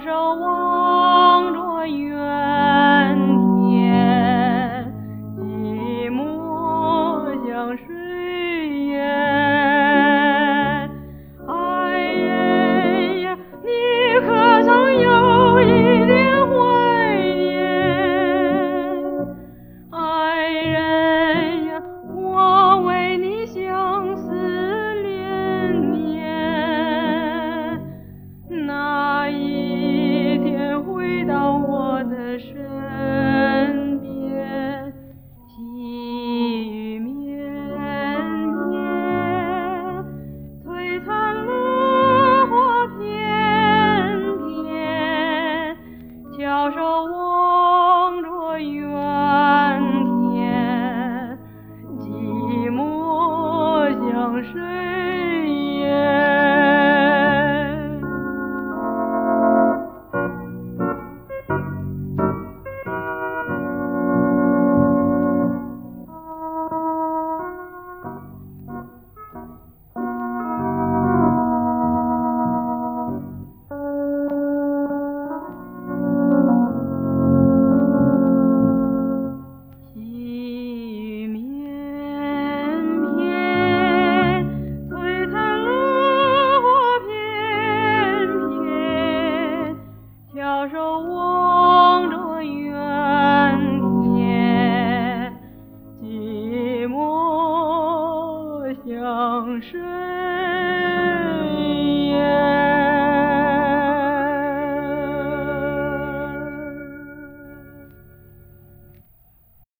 手握。我的身边，细雨绵绵，璀璨落花片片，翘首望着远。手望着远天，寂寞相随。